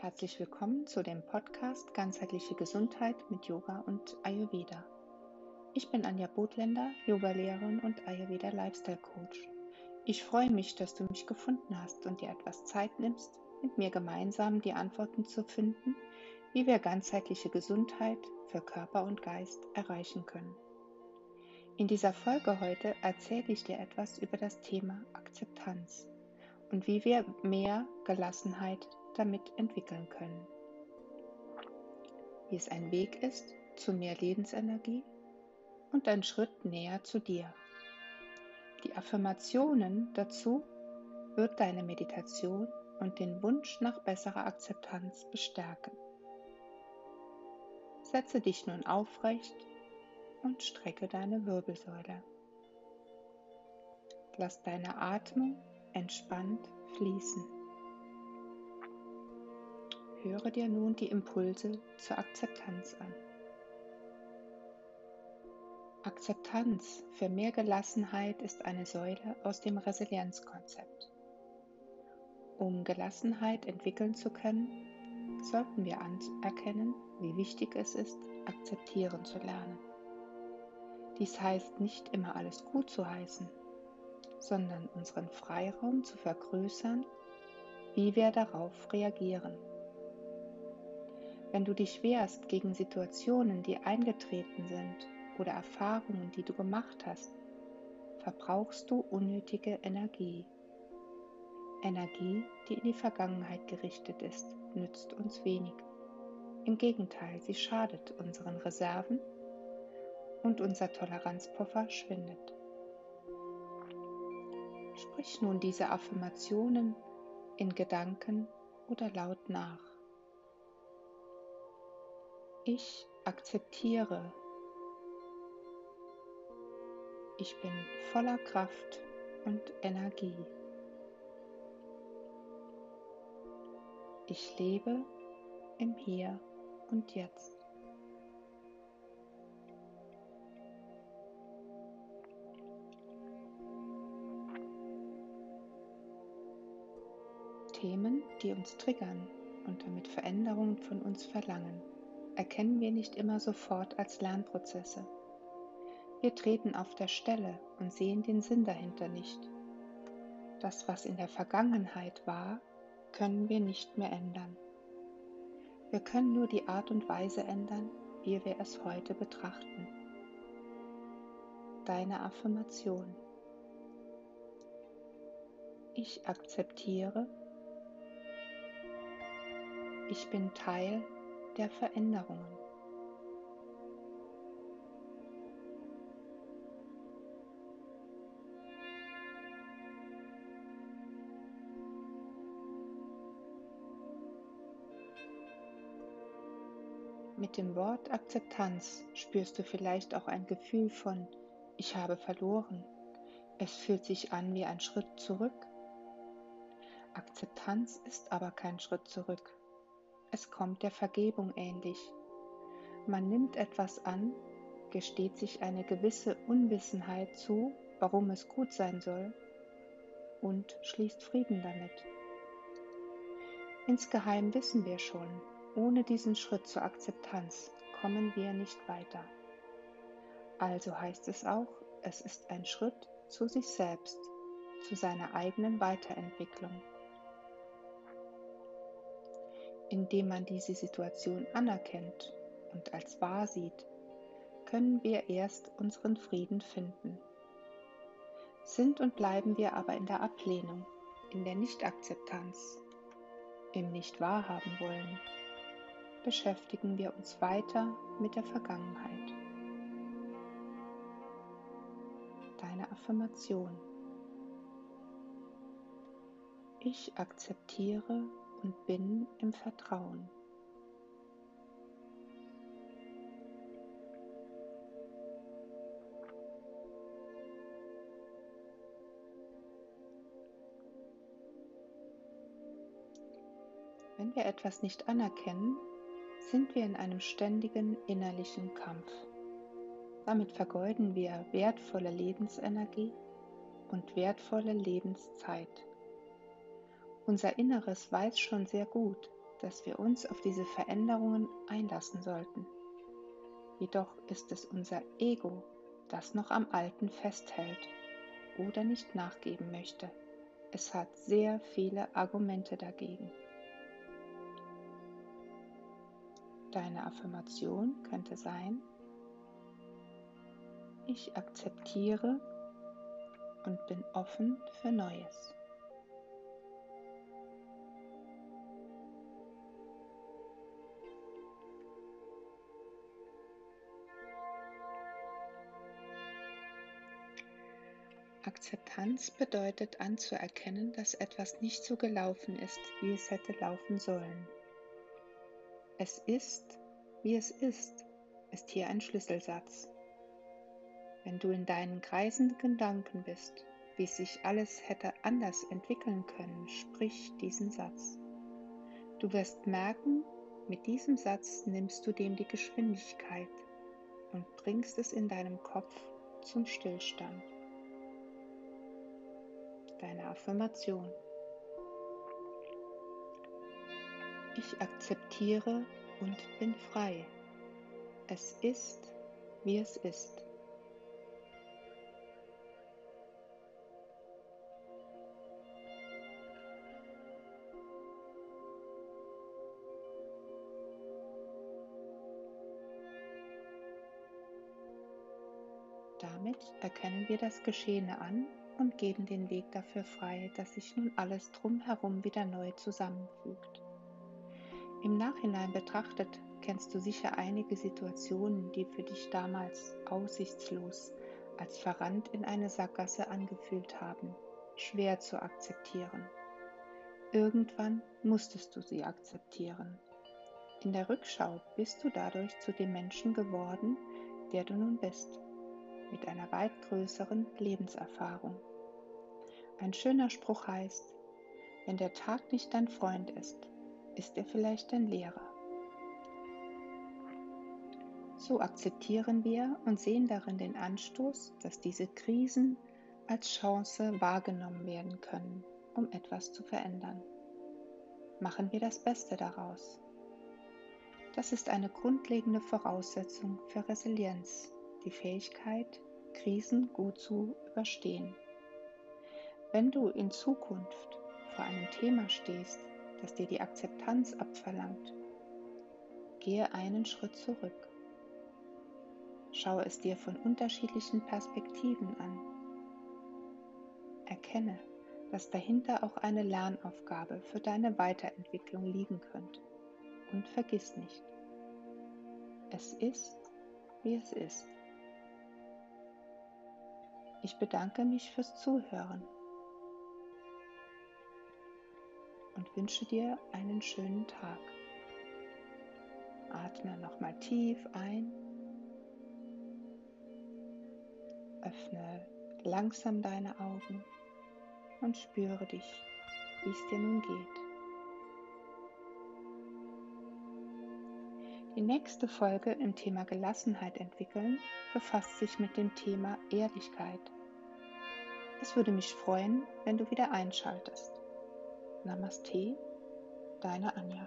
Herzlich willkommen zu dem Podcast Ganzheitliche Gesundheit mit Yoga und Ayurveda. Ich bin Anja Botländer, Yogalehrerin und Ayurveda Lifestyle Coach. Ich freue mich, dass du mich gefunden hast und dir etwas Zeit nimmst, mit mir gemeinsam die Antworten zu finden, wie wir ganzheitliche Gesundheit für Körper und Geist erreichen können. In dieser Folge heute erzähle ich dir etwas über das Thema Akzeptanz und wie wir mehr Gelassenheit damit entwickeln können. Wie es ein Weg ist zu mehr Lebensenergie und ein Schritt näher zu dir. Die Affirmationen dazu wird deine Meditation und den Wunsch nach besserer Akzeptanz bestärken. Setze dich nun aufrecht und strecke deine Wirbelsäule. Lass deine Atmung entspannt fließen. Höre dir nun die Impulse zur Akzeptanz an. Akzeptanz für mehr Gelassenheit ist eine Säule aus dem Resilienzkonzept. Um Gelassenheit entwickeln zu können, sollten wir anerkennen, wie wichtig es ist, akzeptieren zu lernen. Dies heißt nicht immer alles gut zu heißen, sondern unseren Freiraum zu vergrößern, wie wir darauf reagieren. Wenn du dich wehrst gegen Situationen, die eingetreten sind oder Erfahrungen, die du gemacht hast, verbrauchst du unnötige Energie. Energie, die in die Vergangenheit gerichtet ist, nützt uns wenig. Im Gegenteil, sie schadet unseren Reserven und unser Toleranzpuffer schwindet. Sprich nun diese Affirmationen in Gedanken oder laut nach. Ich akzeptiere. Ich bin voller Kraft und Energie. Ich lebe im Hier und Jetzt. Themen, die uns triggern und damit Veränderungen von uns verlangen erkennen wir nicht immer sofort als Lernprozesse. Wir treten auf der Stelle und sehen den Sinn dahinter nicht. Das, was in der Vergangenheit war, können wir nicht mehr ändern. Wir können nur die Art und Weise ändern, wie wir es heute betrachten. Deine Affirmation. Ich akzeptiere. Ich bin Teil der Veränderungen. Mit dem Wort Akzeptanz spürst du vielleicht auch ein Gefühl von Ich habe verloren. Es fühlt sich an wie ein Schritt zurück. Akzeptanz ist aber kein Schritt zurück. Es kommt der Vergebung ähnlich. Man nimmt etwas an, gesteht sich eine gewisse Unwissenheit zu, warum es gut sein soll, und schließt Frieden damit. Insgeheim wissen wir schon, ohne diesen Schritt zur Akzeptanz kommen wir nicht weiter. Also heißt es auch, es ist ein Schritt zu sich selbst, zu seiner eigenen Weiterentwicklung indem man diese Situation anerkennt und als wahr sieht, können wir erst unseren Frieden finden. Sind und bleiben wir aber in der Ablehnung, in der Nichtakzeptanz, im Nicht-Wahrhaben wollen, beschäftigen wir uns weiter mit der Vergangenheit. Deine Affirmation. Ich akzeptiere und bin im Vertrauen. Wenn wir etwas nicht anerkennen, sind wir in einem ständigen innerlichen Kampf. Damit vergeuden wir wertvolle Lebensenergie und wertvolle Lebenszeit. Unser Inneres weiß schon sehr gut, dass wir uns auf diese Veränderungen einlassen sollten. Jedoch ist es unser Ego, das noch am Alten festhält oder nicht nachgeben möchte. Es hat sehr viele Argumente dagegen. Deine Affirmation könnte sein, ich akzeptiere und bin offen für Neues. Akzeptanz bedeutet anzuerkennen, dass etwas nicht so gelaufen ist, wie es hätte laufen sollen. Es ist, wie es ist, ist hier ein Schlüsselsatz. Wenn du in deinen kreisenden Gedanken bist, wie sich alles hätte anders entwickeln können, sprich diesen Satz. Du wirst merken, mit diesem Satz nimmst du dem die Geschwindigkeit und bringst es in deinem Kopf zum Stillstand. Deine Affirmation. Ich akzeptiere und bin frei. Es ist, wie es ist. Damit erkennen wir das Geschehene an und geben den Weg dafür frei, dass sich nun alles drumherum wieder neu zusammenfügt. Im Nachhinein betrachtet kennst du sicher einige Situationen, die für dich damals aussichtslos als verrannt in eine Sackgasse angefühlt haben, schwer zu akzeptieren. Irgendwann musstest du sie akzeptieren. In der Rückschau bist du dadurch zu dem Menschen geworden, der du nun bist, mit einer weit größeren Lebenserfahrung. Ein schöner Spruch heißt, wenn der Tag nicht dein Freund ist, ist er vielleicht dein Lehrer. So akzeptieren wir und sehen darin den Anstoß, dass diese Krisen als Chance wahrgenommen werden können, um etwas zu verändern. Machen wir das Beste daraus. Das ist eine grundlegende Voraussetzung für Resilienz, die Fähigkeit, Krisen gut zu überstehen. Wenn du in Zukunft vor einem Thema stehst, das dir die Akzeptanz abverlangt, gehe einen Schritt zurück. Schaue es dir von unterschiedlichen Perspektiven an. Erkenne, dass dahinter auch eine Lernaufgabe für deine Weiterentwicklung liegen könnte. Und vergiss nicht, es ist, wie es ist. Ich bedanke mich fürs Zuhören und wünsche dir einen schönen Tag. Atme nochmal tief ein. Öffne langsam deine Augen und spüre dich, wie es dir nun geht. Die nächste Folge im Thema Gelassenheit entwickeln befasst sich mit dem Thema Ehrlichkeit. Es würde mich freuen, wenn du wieder einschaltest. Namaste, deine Anja.